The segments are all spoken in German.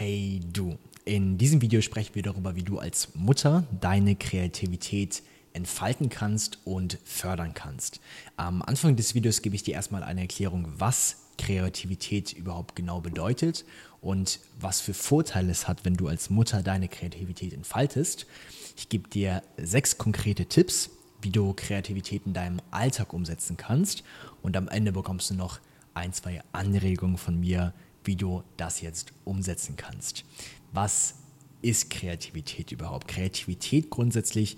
Hey du, in diesem Video sprechen wir darüber, wie du als Mutter deine Kreativität entfalten kannst und fördern kannst. Am Anfang des Videos gebe ich dir erstmal eine Erklärung, was Kreativität überhaupt genau bedeutet und was für Vorteile es hat, wenn du als Mutter deine Kreativität entfaltest. Ich gebe dir sechs konkrete Tipps, wie du Kreativität in deinem Alltag umsetzen kannst und am Ende bekommst du noch ein, zwei Anregungen von mir, wie du das jetzt umsetzen kannst. Was ist Kreativität überhaupt? Kreativität grundsätzlich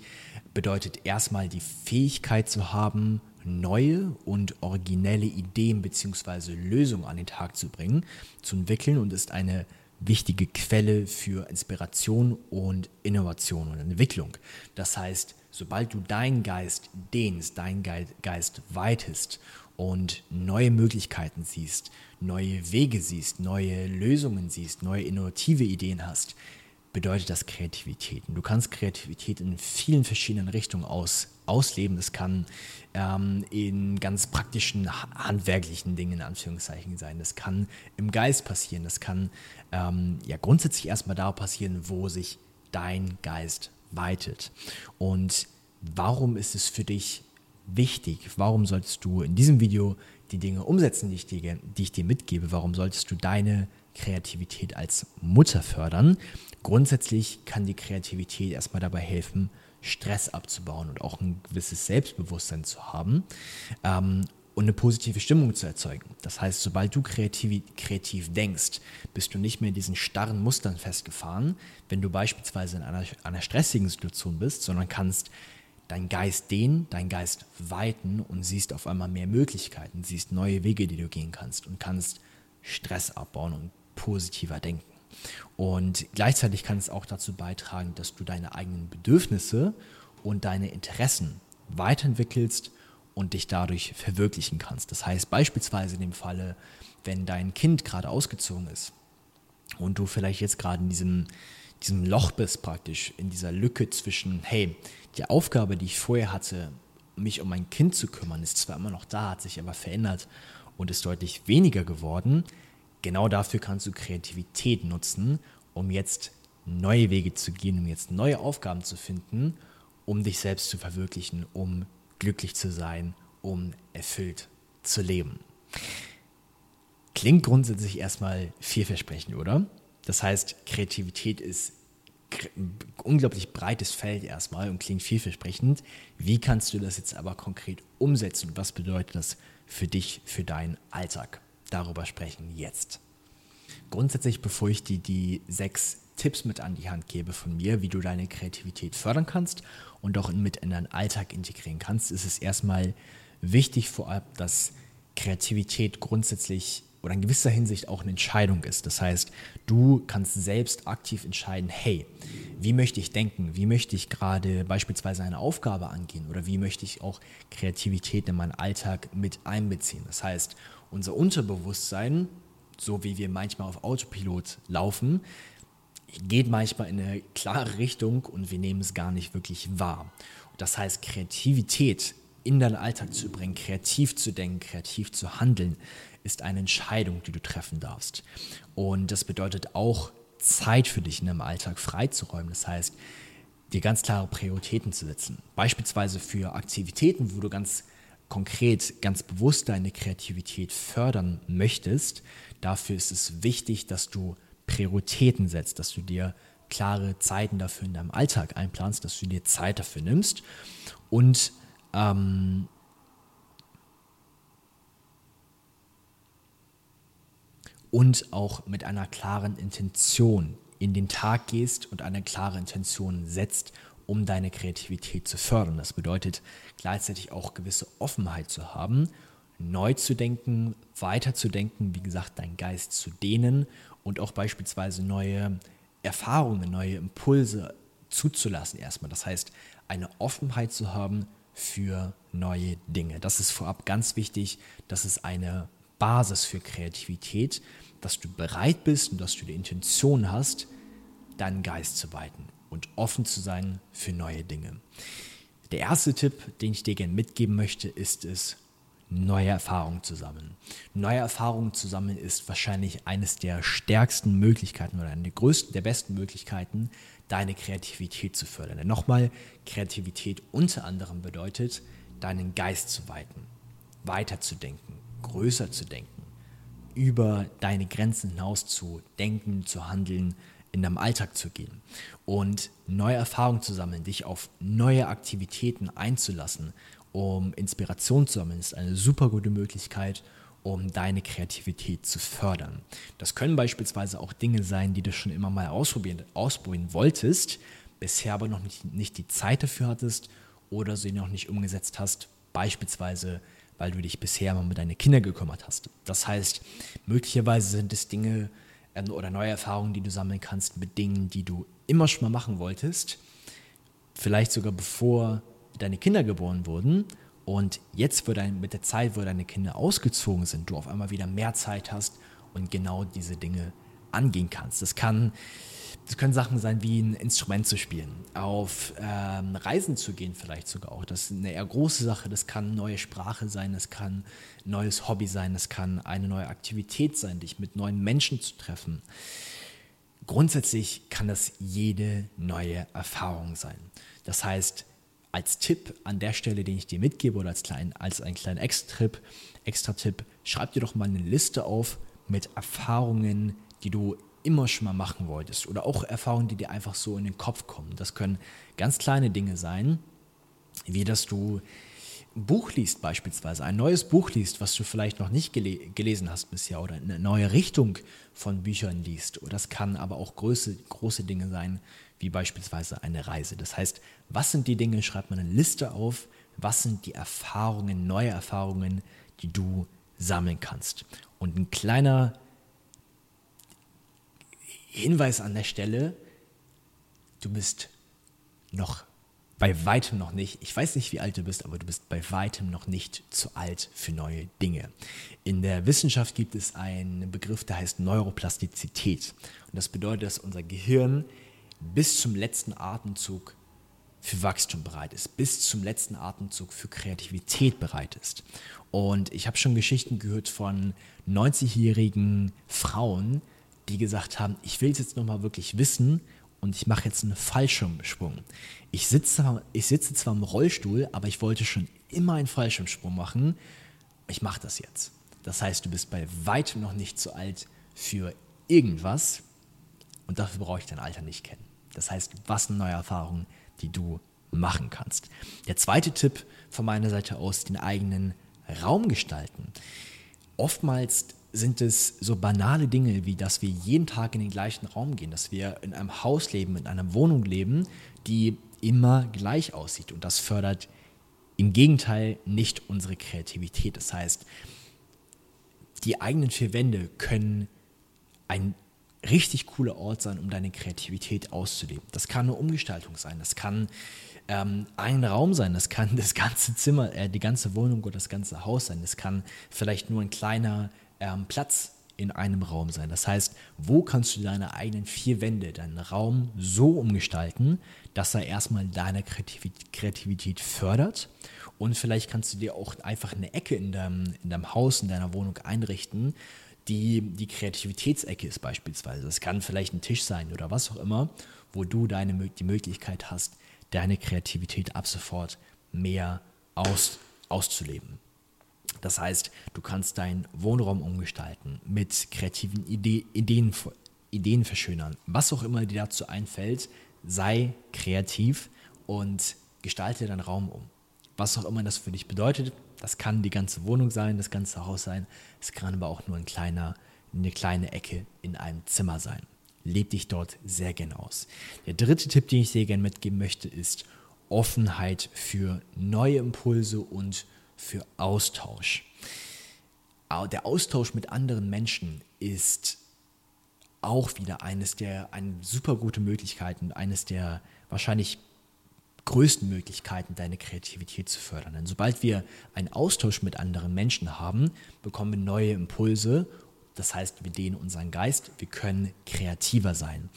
bedeutet erstmal die Fähigkeit zu haben, neue und originelle Ideen bzw. Lösungen an den Tag zu bringen, zu entwickeln und ist eine wichtige Quelle für Inspiration und Innovation und Entwicklung. Das heißt, sobald du deinen Geist dehnst, deinen Geist weitest und neue Möglichkeiten siehst, neue Wege siehst, neue Lösungen siehst, neue innovative Ideen hast, bedeutet das Kreativität. Und du kannst Kreativität in vielen verschiedenen Richtungen aus, ausleben. Das kann ähm, in ganz praktischen, handwerklichen Dingen in Anführungszeichen sein. Das kann im Geist passieren. Das kann ähm, ja grundsätzlich erstmal da passieren, wo sich dein Geist weitet. Und warum ist es für dich wichtig? Warum solltest du in diesem Video die Dinge umsetzen, die ich dir, die ich dir mitgebe? Warum solltest du deine Kreativität als Mutter fördern? Grundsätzlich kann die Kreativität erstmal dabei helfen, Stress abzubauen und auch ein gewisses Selbstbewusstsein zu haben ähm, und eine positive Stimmung zu erzeugen. Das heißt, sobald du kreativ, kreativ denkst, bist du nicht mehr in diesen starren Mustern festgefahren, wenn du beispielsweise in einer, einer stressigen Situation bist, sondern kannst deinen Geist dehnen, deinen Geist weiten und siehst auf einmal mehr Möglichkeiten, siehst neue Wege, die du gehen kannst und kannst Stress abbauen und positiver denken. Und gleichzeitig kann es auch dazu beitragen, dass du deine eigenen Bedürfnisse und deine Interessen weiterentwickelst und dich dadurch verwirklichen kannst. Das heißt beispielsweise in dem Falle, wenn dein Kind gerade ausgezogen ist und du vielleicht jetzt gerade in diesem diesem Loch bist praktisch, in dieser Lücke zwischen, hey, die Aufgabe, die ich vorher hatte, mich um mein Kind zu kümmern, ist zwar immer noch da, hat sich aber verändert und ist deutlich weniger geworden. Genau dafür kannst du Kreativität nutzen, um jetzt neue Wege zu gehen, um jetzt neue Aufgaben zu finden, um dich selbst zu verwirklichen, um glücklich zu sein, um erfüllt zu leben. Klingt grundsätzlich erstmal vielversprechend, oder? Das heißt, Kreativität ist ein unglaublich breites Feld erstmal und klingt vielversprechend. Wie kannst du das jetzt aber konkret umsetzen? Was bedeutet das für dich, für deinen Alltag? Darüber sprechen jetzt. Grundsätzlich, bevor ich dir die sechs Tipps mit an die Hand gebe von mir, wie du deine Kreativität fördern kannst und auch mit in deinen Alltag integrieren kannst, ist es erstmal wichtig vorab, dass Kreativität grundsätzlich oder in gewisser Hinsicht auch eine Entscheidung ist. Das heißt, du kannst selbst aktiv entscheiden, hey, wie möchte ich denken? Wie möchte ich gerade beispielsweise eine Aufgabe angehen? Oder wie möchte ich auch Kreativität in meinen Alltag mit einbeziehen? Das heißt, unser Unterbewusstsein, so wie wir manchmal auf Autopilot laufen, geht manchmal in eine klare Richtung und wir nehmen es gar nicht wirklich wahr. Das heißt, Kreativität in deinen Alltag zu bringen, kreativ zu denken, kreativ zu handeln, ist eine Entscheidung, die du treffen darfst. Und das bedeutet auch, Zeit für dich in deinem Alltag freizuräumen. Das heißt, dir ganz klare Prioritäten zu setzen. Beispielsweise für Aktivitäten, wo du ganz konkret, ganz bewusst deine Kreativität fördern möchtest. Dafür ist es wichtig, dass du Prioritäten setzt, dass du dir klare Zeiten dafür in deinem Alltag einplanst, dass du dir Zeit dafür nimmst und ähm, und auch mit einer klaren Intention in den Tag gehst und eine klare Intention setzt, um deine Kreativität zu fördern. Das bedeutet gleichzeitig auch gewisse Offenheit zu haben, neu zu denken, weiterzudenken, wie gesagt, deinen Geist zu dehnen und auch beispielsweise neue Erfahrungen, neue Impulse zuzulassen erstmal. Das heißt, eine Offenheit zu haben für neue Dinge. Das ist vorab ganz wichtig. Das ist eine Basis für Kreativität, dass du bereit bist und dass du die Intention hast, deinen Geist zu weiten und offen zu sein für neue Dinge. Der erste Tipp, den ich dir gerne mitgeben möchte, ist es, neue Erfahrungen zu sammeln. Neue Erfahrungen zu sammeln ist wahrscheinlich eines der stärksten Möglichkeiten oder eine der größten, der besten Möglichkeiten, deine Kreativität zu fördern. Denn nochmal, Kreativität unter anderem bedeutet, deinen Geist zu weiten, weiterzudenken, größer zu denken, über deine Grenzen hinaus zu denken, zu handeln, in deinem Alltag zu gehen und neue Erfahrungen zu sammeln, dich auf neue Aktivitäten einzulassen, um Inspiration zu sammeln, ist eine super gute Möglichkeit, um deine Kreativität zu fördern. Das können beispielsweise auch Dinge sein, die du schon immer mal ausprobieren, ausprobieren wolltest, bisher aber noch nicht, nicht die Zeit dafür hattest oder sie noch nicht umgesetzt hast, beispielsweise weil du dich bisher mal mit deinen Kindern gekümmert hast. Das heißt, möglicherweise sind es Dinge, ähm, oder neue Erfahrungen, die du sammeln kannst mit Dingen, die du immer schon mal machen wolltest. Vielleicht sogar bevor deine Kinder geboren wurden. Und jetzt dein, mit der Zeit, wo deine Kinder ausgezogen sind, du auf einmal wieder mehr Zeit hast und genau diese Dinge angehen kannst. Das kann das können Sachen sein wie ein Instrument zu spielen, auf ähm, Reisen zu gehen vielleicht sogar auch. Das ist eine eher große Sache. Das kann eine neue Sprache sein, das kann ein neues Hobby sein, das kann eine neue Aktivität sein, dich mit neuen Menschen zu treffen. Grundsätzlich kann das jede neue Erfahrung sein. Das heißt, als Tipp an der Stelle, den ich dir mitgebe oder als, klein, als einen kleinen Extra-Tipp, Extra schreib dir doch mal eine Liste auf mit Erfahrungen, die du immer schon mal machen wolltest oder auch Erfahrungen, die dir einfach so in den Kopf kommen. Das können ganz kleine Dinge sein, wie dass du ein Buch liest beispielsweise, ein neues Buch liest, was du vielleicht noch nicht gele gelesen hast bisher oder eine neue Richtung von Büchern liest. Oder das kann aber auch große, große Dinge sein, wie beispielsweise eine Reise. Das heißt, was sind die Dinge, schreib mal eine Liste auf, was sind die Erfahrungen, neue Erfahrungen, die du sammeln kannst. Und ein kleiner Hinweis an der Stelle, du bist noch bei weitem noch nicht, ich weiß nicht, wie alt du bist, aber du bist bei weitem noch nicht zu alt für neue Dinge. In der Wissenschaft gibt es einen Begriff, der heißt Neuroplastizität. Und das bedeutet, dass unser Gehirn bis zum letzten Atemzug für Wachstum bereit ist, bis zum letzten Atemzug für Kreativität bereit ist. Und ich habe schon Geschichten gehört von 90-jährigen Frauen, die gesagt haben, ich will es jetzt nochmal wirklich wissen und ich mache jetzt einen Fallschirmsprung. Ich sitze, ich sitze zwar im Rollstuhl, aber ich wollte schon immer einen Fallschirmsprung machen. Ich mache das jetzt. Das heißt, du bist bei weitem noch nicht zu alt für irgendwas und dafür brauche ich dein Alter nicht kennen. Das heißt, was eine neue Erfahrung, die du machen kannst. Der zweite Tipp von meiner Seite aus, den eigenen Raum gestalten. Oftmals sind es so banale Dinge, wie dass wir jeden Tag in den gleichen Raum gehen, dass wir in einem Haus leben, in einer Wohnung leben, die immer gleich aussieht. Und das fördert im Gegenteil nicht unsere Kreativität. Das heißt, die eigenen vier Wände können ein richtig cooler Ort sein, um deine Kreativität auszuleben. Das kann eine Umgestaltung sein, das kann ähm, ein Raum sein, das kann das ganze Zimmer, äh, die ganze Wohnung oder das ganze Haus sein, das kann vielleicht nur ein kleiner ähm, Platz in einem Raum sein. Das heißt, wo kannst du deine eigenen vier Wände, deinen Raum so umgestalten, dass er erstmal deine Kreativität fördert und vielleicht kannst du dir auch einfach eine Ecke in deinem, in deinem Haus, in deiner Wohnung einrichten, die die Kreativitätsecke ist beispielsweise. Das kann vielleicht ein Tisch sein oder was auch immer, wo du deine, die Möglichkeit hast, deine Kreativität ab sofort mehr aus, auszuleben. Das heißt, du kannst deinen Wohnraum umgestalten, mit kreativen Idee, Ideen, Ideen verschönern. Was auch immer dir dazu einfällt, sei kreativ und gestalte deinen Raum um. Was auch immer das für dich bedeutet, das kann die ganze Wohnung sein, das ganze Haus sein, es kann aber auch nur ein kleiner, eine kleine Ecke in einem Zimmer sein. Leb dich dort sehr gern aus. Der dritte Tipp, den ich sehr gern mitgeben möchte, ist Offenheit für neue Impulse und für Austausch. Der Austausch mit anderen Menschen ist auch wieder eines der, eine super gute Möglichkeiten, eines der wahrscheinlich größten Möglichkeiten, deine Kreativität zu fördern. Denn sobald wir einen Austausch mit anderen Menschen haben, bekommen wir neue Impulse. Das heißt, wir dehnen unseren Geist, wir können kreativer sein.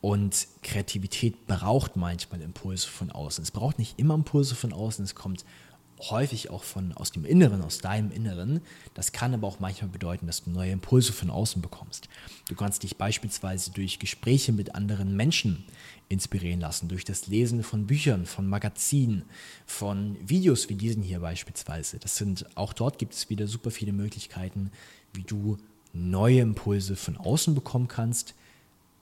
Und Kreativität braucht manchmal Impulse von außen. Es braucht nicht immer Impulse von außen, es kommt häufig auch von aus dem Inneren, aus deinem Inneren. Das kann aber auch manchmal bedeuten, dass du neue Impulse von außen bekommst. Du kannst dich beispielsweise durch Gespräche mit anderen Menschen inspirieren lassen, durch das Lesen von Büchern, von Magazinen, von Videos wie diesen hier beispielsweise. Das sind auch dort gibt es wieder super viele Möglichkeiten, wie du neue Impulse von außen bekommen kannst.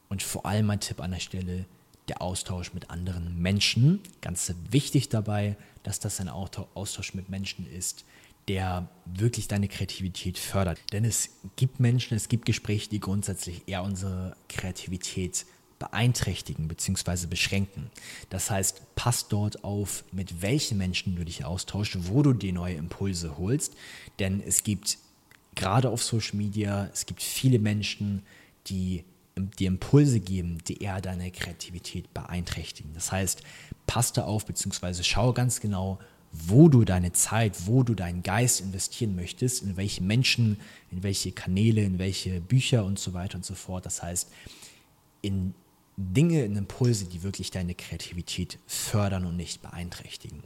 Und vor allem mein Tipp an der Stelle, der Austausch mit anderen Menschen. Ganz wichtig dabei, dass das ein Austausch mit Menschen ist, der wirklich deine Kreativität fördert. Denn es gibt Menschen, es gibt Gespräche, die grundsätzlich eher unsere Kreativität beeinträchtigen bzw. beschränken. Das heißt, pass dort auf, mit welchen Menschen du dich austauschst, wo du dir neue Impulse holst. Denn es gibt gerade auf Social Media, es gibt viele Menschen, die dir Impulse geben, die eher deine Kreativität beeinträchtigen. Das heißt, pass da auf, beziehungsweise schau ganz genau, wo du deine Zeit, wo du deinen Geist investieren möchtest, in welche Menschen, in welche Kanäle, in welche Bücher und so weiter und so fort. Das heißt, in Dinge, in Impulse, die wirklich deine Kreativität fördern und nicht beeinträchtigen.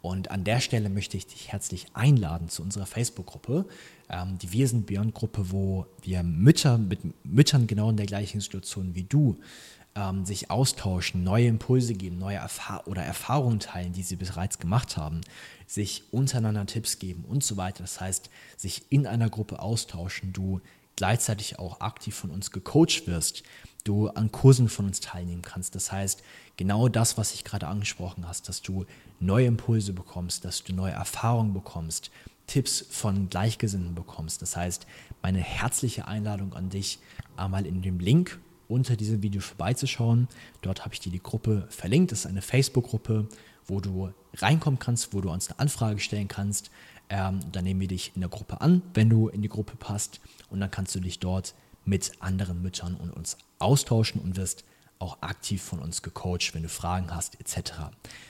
Und an der Stelle möchte ich dich herzlich einladen zu unserer Facebook-Gruppe, ähm, die Wir sind Beyond-Gruppe, wo wir Mütter mit Müttern genau in der gleichen Situation wie du ähm, sich austauschen, neue Impulse geben, neue Erfahr oder Erfahrungen teilen, die sie bereits gemacht haben, sich untereinander Tipps geben und so weiter. Das heißt, sich in einer Gruppe austauschen, du gleichzeitig auch aktiv von uns gecoacht wirst, du an Kursen von uns teilnehmen kannst. Das heißt, genau das, was ich gerade angesprochen hast, dass du neue Impulse bekommst, dass du neue Erfahrungen bekommst, Tipps von Gleichgesinnten bekommst. Das heißt, meine herzliche Einladung an dich, einmal in dem Link unter diesem Video vorbeizuschauen. Dort habe ich dir die Gruppe verlinkt. Das ist eine Facebook-Gruppe, wo du reinkommen kannst, wo du uns eine Anfrage stellen kannst. Ähm, dann nehmen wir dich in der Gruppe an, wenn du in die Gruppe passt. Und dann kannst du dich dort mit anderen Müttern und uns austauschen und wirst auch aktiv von uns gecoacht, wenn du Fragen hast etc.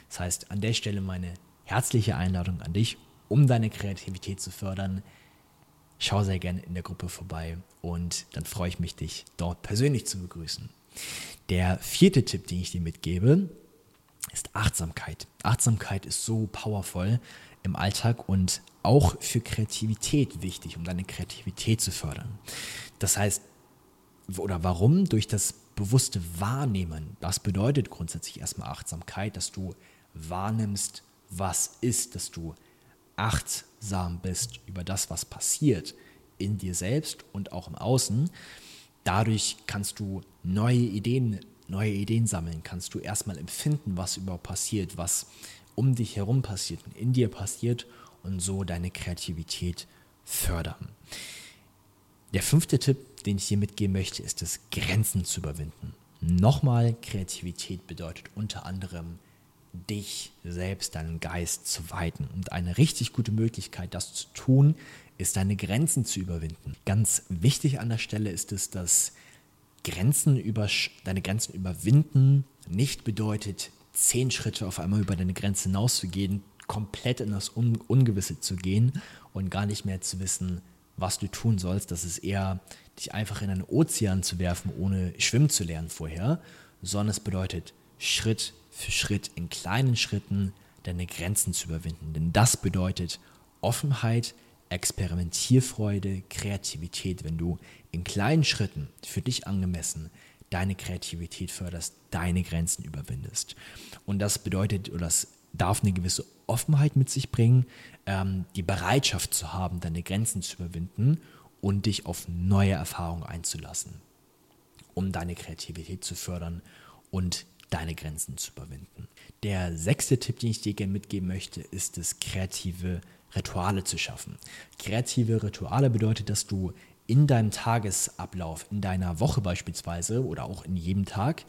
Das heißt, an der Stelle meine herzliche Einladung an dich, um deine Kreativität zu fördern. Schau sehr gerne in der Gruppe vorbei und dann freue ich mich, dich dort persönlich zu begrüßen. Der vierte Tipp, den ich dir mitgebe, ist Achtsamkeit. Achtsamkeit ist so powerful im Alltag und auch für Kreativität wichtig, um deine Kreativität zu fördern. Das heißt, oder warum? Durch das bewusste Wahrnehmen. Das bedeutet grundsätzlich erstmal Achtsamkeit, dass du wahrnimmst, was ist, dass du achtsam bist über das, was passiert in dir selbst und auch im Außen. Dadurch kannst du neue Ideen, neue Ideen sammeln, kannst du erstmal empfinden, was überhaupt passiert, was um dich herum passiert und in dir passiert und so deine Kreativität fördern. Der fünfte Tipp, den ich dir mitgeben möchte, ist es, Grenzen zu überwinden. Nochmal, Kreativität bedeutet unter anderem, dich selbst, deinen Geist zu weiten. Und eine richtig gute Möglichkeit, das zu tun, ist deine Grenzen zu überwinden. Ganz wichtig an der Stelle ist es, dass Grenzen über, deine Grenzen überwinden nicht bedeutet, zehn Schritte auf einmal über deine Grenze hinauszugehen, komplett in das Un Ungewisse zu gehen und gar nicht mehr zu wissen, was du tun sollst. Das ist eher, dich einfach in einen Ozean zu werfen, ohne schwimmen zu lernen vorher, sondern es bedeutet, Schritt für Schritt in kleinen Schritten deine Grenzen zu überwinden. Denn das bedeutet Offenheit, Experimentierfreude, Kreativität, wenn du in kleinen Schritten für dich angemessen deine Kreativität förderst, deine Grenzen überwindest. Und das bedeutet, oder das darf eine gewisse Offenheit mit sich bringen, ähm, die Bereitschaft zu haben, deine Grenzen zu überwinden und dich auf neue Erfahrungen einzulassen, um deine Kreativität zu fördern und deine Grenzen zu überwinden. Der sechste Tipp, den ich dir gerne mitgeben möchte, ist es, kreative Rituale zu schaffen. Kreative Rituale bedeutet, dass du in deinem Tagesablauf, in deiner Woche beispielsweise oder auch in jedem Tag,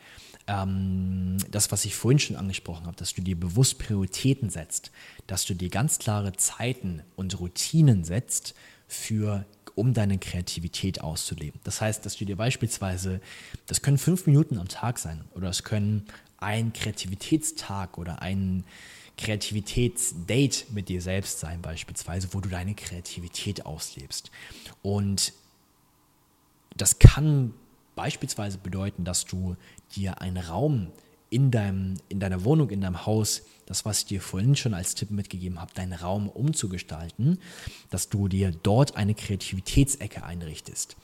ähm, das, was ich vorhin schon angesprochen habe, dass du dir bewusst Prioritäten setzt, dass du dir ganz klare Zeiten und Routinen setzt für um deine Kreativität auszuleben. Das heißt, dass du dir beispielsweise, das können fünf Minuten am Tag sein oder es können ein Kreativitätstag oder ein Kreativitätsdate mit dir selbst sein beispielsweise, wo du deine Kreativität auslebst. Und das kann beispielsweise bedeuten, dass du dir einen Raum in, deinem, in deiner Wohnung, in deinem Haus, das, was ich dir vorhin schon als Tipp mitgegeben habe, deinen Raum umzugestalten, dass du dir dort eine Kreativitätsecke einrichtest.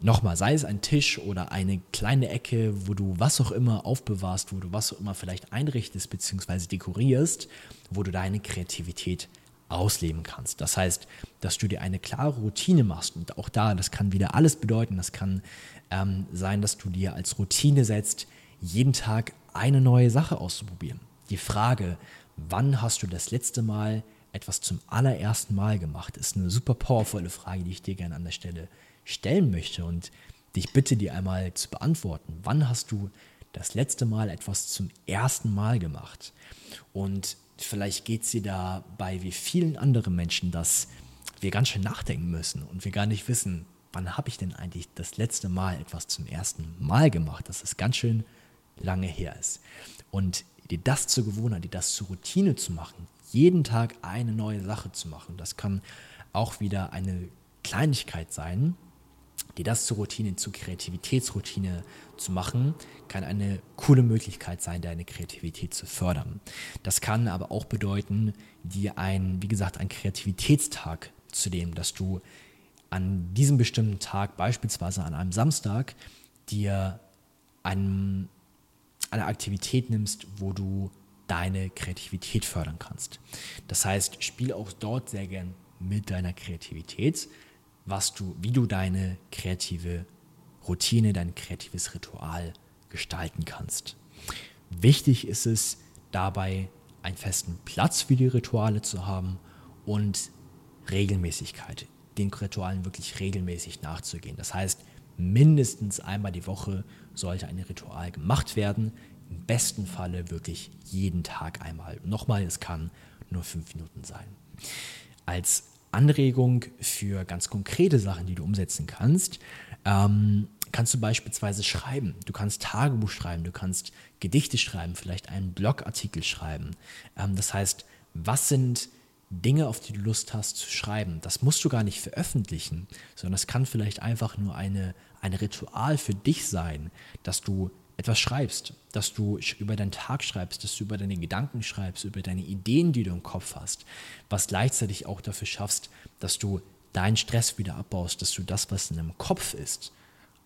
Nochmal, sei es ein Tisch oder eine kleine Ecke, wo du was auch immer aufbewahrst, wo du was auch immer vielleicht einrichtest bzw. dekorierst, wo du deine Kreativität ausleben kannst. Das heißt, dass du dir eine klare Routine machst und auch da, das kann wieder alles bedeuten. Das kann ähm, sein, dass du dir als Routine setzt, jeden Tag eine neue Sache auszuprobieren. Die Frage, wann hast du das letzte Mal etwas zum allerersten Mal gemacht, ist eine super powervolle Frage, die ich dir gerne an der Stelle stellen möchte und dich bitte, die einmal zu beantworten. Wann hast du das letzte Mal etwas zum ersten Mal gemacht? Und vielleicht geht es dir dabei wie vielen anderen Menschen, dass wir ganz schön nachdenken müssen und wir gar nicht wissen, wann habe ich denn eigentlich das letzte Mal etwas zum ersten Mal gemacht, dass es ganz schön lange her ist. Und dir das zur Gewohnheit, dir das zur Routine zu machen, jeden Tag eine neue Sache zu machen, das kann auch wieder eine Kleinigkeit sein, dir das zur Routine, zur Kreativitätsroutine zu machen, kann eine coole Möglichkeit sein, deine Kreativität zu fördern. Das kann aber auch bedeuten, dir ein, wie gesagt, ein Kreativitätstag zu nehmen, dass du an diesem bestimmten Tag, beispielsweise an einem Samstag, dir einen, eine Aktivität nimmst, wo du deine Kreativität fördern kannst. Das heißt, spiel auch dort sehr gern mit deiner Kreativität was du, wie du deine kreative Routine, dein kreatives Ritual gestalten kannst. Wichtig ist es dabei, einen festen Platz für die Rituale zu haben und Regelmäßigkeit, den Ritualen wirklich regelmäßig nachzugehen. Das heißt, mindestens einmal die Woche sollte ein Ritual gemacht werden. Im besten Falle wirklich jeden Tag einmal. Nochmal, es kann nur fünf Minuten sein. Als Anregung für ganz konkrete Sachen, die du umsetzen kannst, ähm, kannst du beispielsweise schreiben. Du kannst Tagebuch schreiben, du kannst Gedichte schreiben, vielleicht einen Blogartikel schreiben. Ähm, das heißt, was sind Dinge, auf die du Lust hast zu schreiben? Das musst du gar nicht veröffentlichen, sondern es kann vielleicht einfach nur eine, ein Ritual für dich sein, dass du etwas schreibst, dass du über deinen Tag schreibst, dass du über deine Gedanken schreibst, über deine Ideen, die du im Kopf hast, was gleichzeitig auch dafür schaffst, dass du deinen Stress wieder abbaust, dass du das, was in deinem Kopf ist,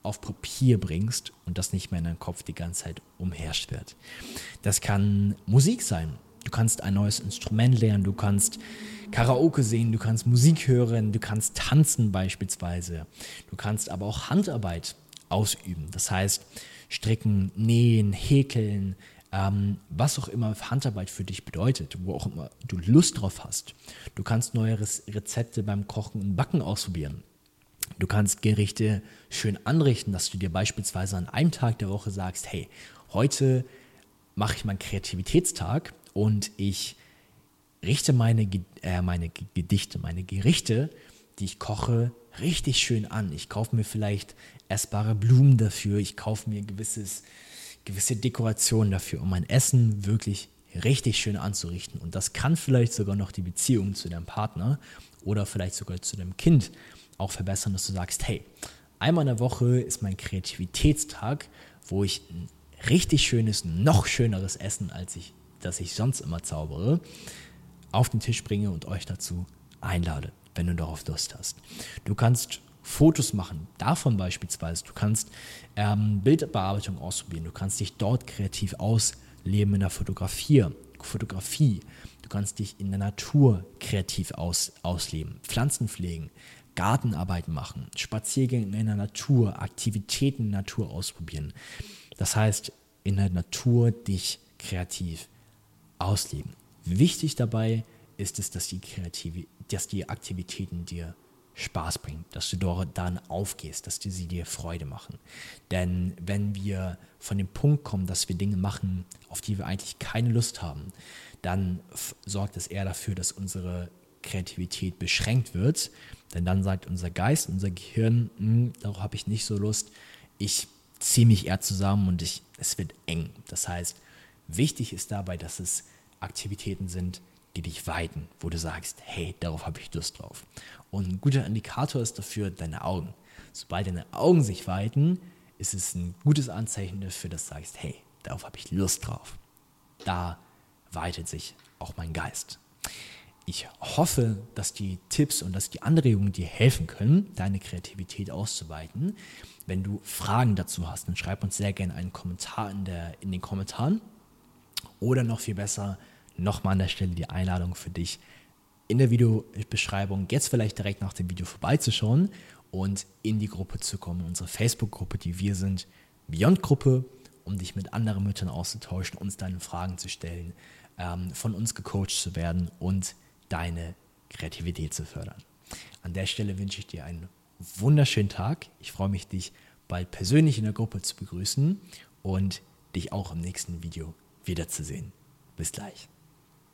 auf Papier bringst und das nicht mehr in deinem Kopf die ganze Zeit umherschwirrt. Das kann Musik sein. Du kannst ein neues Instrument lernen, du kannst Karaoke singen, du kannst Musik hören, du kannst tanzen beispielsweise. Du kannst aber auch Handarbeit ausüben. Das heißt, stricken, nähen, häkeln, ähm, was auch immer Handarbeit für dich bedeutet, wo auch immer du Lust drauf hast. Du kannst neue Rezepte beim Kochen und Backen ausprobieren. Du kannst Gerichte schön anrichten, dass du dir beispielsweise an einem Tag der Woche sagst, hey, heute mache ich meinen Kreativitätstag und ich richte meine, äh, meine Gedichte, meine Gerichte, die ich koche, richtig schön an. Ich kaufe mir vielleicht essbare Blumen dafür, ich kaufe mir gewisses, gewisse Dekorationen dafür, um mein Essen wirklich richtig schön anzurichten. Und das kann vielleicht sogar noch die Beziehung zu deinem Partner oder vielleicht sogar zu deinem Kind auch verbessern, dass du sagst, hey, einmal in der Woche ist mein Kreativitätstag, wo ich ein richtig schönes, noch schöneres Essen, als ich, das ich sonst immer zaubere, auf den Tisch bringe und euch dazu einlade wenn du darauf Lust hast. Du kannst Fotos machen, davon beispielsweise. Du kannst ähm, Bildbearbeitung ausprobieren. Du kannst dich dort kreativ ausleben in der Fotografie. Fotografie. Du kannst dich in der Natur kreativ aus, ausleben. Pflanzen pflegen, Gartenarbeit machen, Spaziergänge in der Natur, Aktivitäten in der Natur ausprobieren. Das heißt, in der Natur dich kreativ ausleben. Wichtig dabei ist es, dass die, Kreative, dass die Aktivitäten dir Spaß bringen, dass du dort dann aufgehst, dass die sie dir Freude machen. Denn wenn wir von dem Punkt kommen, dass wir Dinge machen, auf die wir eigentlich keine Lust haben, dann sorgt es eher dafür, dass unsere Kreativität beschränkt wird. Denn dann sagt unser Geist, unser Gehirn, hm, darauf habe ich nicht so Lust. Ich ziehe mich eher zusammen und ich, es wird eng. Das heißt, wichtig ist dabei, dass es Aktivitäten sind, die dich weiten, wo du sagst, hey, darauf habe ich Lust drauf. Und ein guter Indikator ist dafür deine Augen. Sobald deine Augen sich weiten, ist es ein gutes Anzeichen dafür, dass du sagst, hey, darauf habe ich Lust drauf. Da weitet sich auch mein Geist. Ich hoffe, dass die Tipps und dass die Anregungen dir helfen können, deine Kreativität auszuweiten. Wenn du Fragen dazu hast, dann schreib uns sehr gerne einen Kommentar in, der, in den Kommentaren. Oder noch viel besser, nochmal an der Stelle die Einladung für dich, in der Videobeschreibung jetzt vielleicht direkt nach dem Video vorbeizuschauen und in die Gruppe zu kommen, unsere Facebook-Gruppe, die wir sind, Beyond-Gruppe, um dich mit anderen Müttern auszutauschen, uns deine Fragen zu stellen, ähm, von uns gecoacht zu werden und deine Kreativität zu fördern. An der Stelle wünsche ich dir einen wunderschönen Tag. Ich freue mich, dich bald persönlich in der Gruppe zu begrüßen und dich auch im nächsten Video wiederzusehen. Bis gleich.